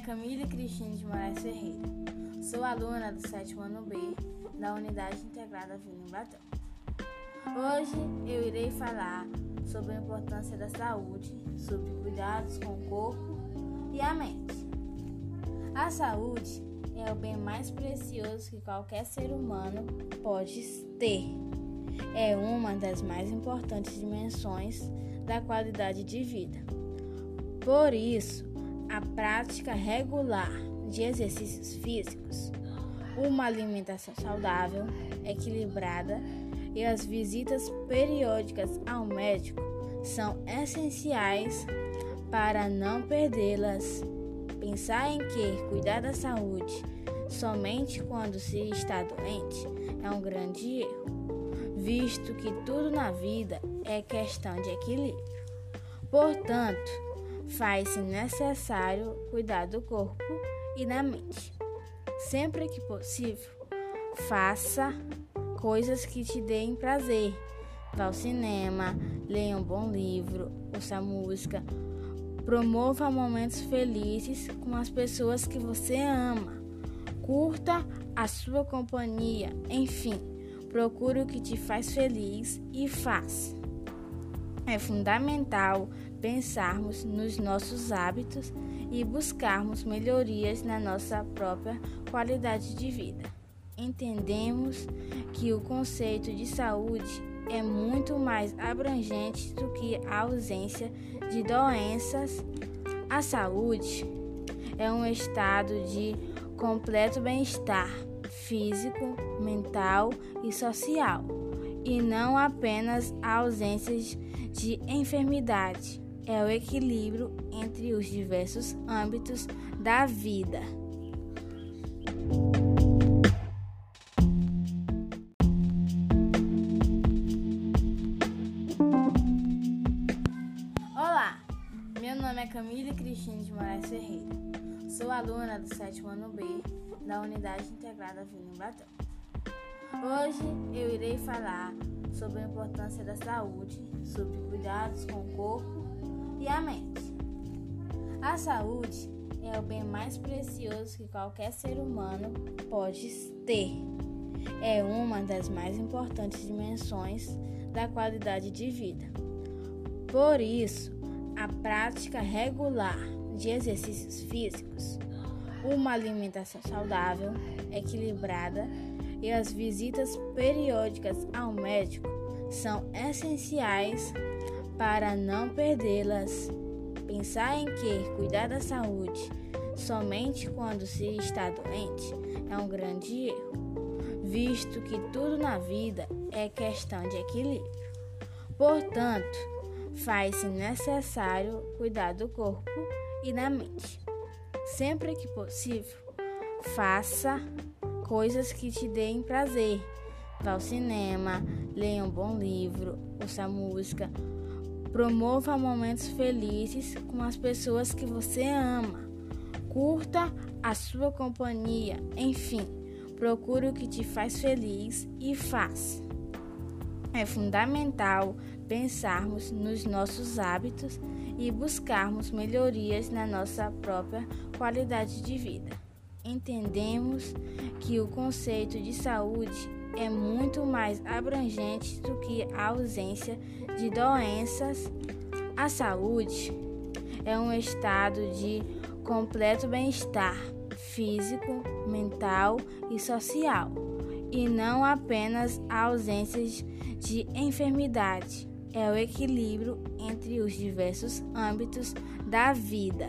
Camila Cristina de Moraes Ferreira. Sou aluna do sétimo ano B da Unidade Integrada Vila Embatão. Hoje eu irei falar sobre a importância da saúde, sobre cuidados com o corpo e a mente. A saúde é o bem mais precioso que qualquer ser humano pode ter. É uma das mais importantes dimensões da qualidade de vida. Por isso, a prática regular de exercícios físicos, uma alimentação saudável, equilibrada e as visitas periódicas ao médico são essenciais para não perdê-las. Pensar em que cuidar da saúde somente quando se está doente é um grande erro, visto que tudo na vida é questão de equilíbrio. Portanto, faz-se necessário cuidar do corpo e da mente. Sempre que possível, faça coisas que te deem prazer. Vá ao cinema, leia um bom livro, ouça música, promova momentos felizes com as pessoas que você ama. Curta a sua companhia, enfim, procure o que te faz feliz e faça. É fundamental pensarmos nos nossos hábitos e buscarmos melhorias na nossa própria qualidade de vida. Entendemos que o conceito de saúde é muito mais abrangente do que a ausência de doenças. A saúde é um estado de completo bem-estar físico, mental e social, e não apenas a ausência de enfermidade é o equilíbrio entre os diversos âmbitos da vida. Olá, meu nome é Camila Cristina de Moraes Ferreira. Sou aluna do sétimo ano B da Unidade Integrada Vila Embatão. Hoje eu irei falar sobre a importância da saúde, sobre cuidados com o corpo e a mente. A saúde é o bem mais precioso que qualquer ser humano pode ter. É uma das mais importantes dimensões da qualidade de vida. Por isso, a prática regular de exercícios físicos, uma alimentação saudável, equilibrada e as visitas periódicas ao médico são essenciais para não perdê-las. Pensar em que cuidar da saúde somente quando se está doente é um grande erro, visto que tudo na vida é questão de equilíbrio. Portanto, faz-se necessário cuidar do corpo e da mente. Sempre que possível, faça coisas que te deem prazer. Vá ao cinema, leia um bom livro, ouça música, Promova momentos felizes com as pessoas que você ama. Curta a sua companhia, enfim, procure o que te faz feliz e faça. É fundamental pensarmos nos nossos hábitos e buscarmos melhorias na nossa própria qualidade de vida. Entendemos que o conceito de saúde é muito mais abrangente do que a ausência de doenças. A saúde é um estado de completo bem-estar físico, mental e social, e não apenas a ausência de enfermidade. É o equilíbrio entre os diversos âmbitos da vida.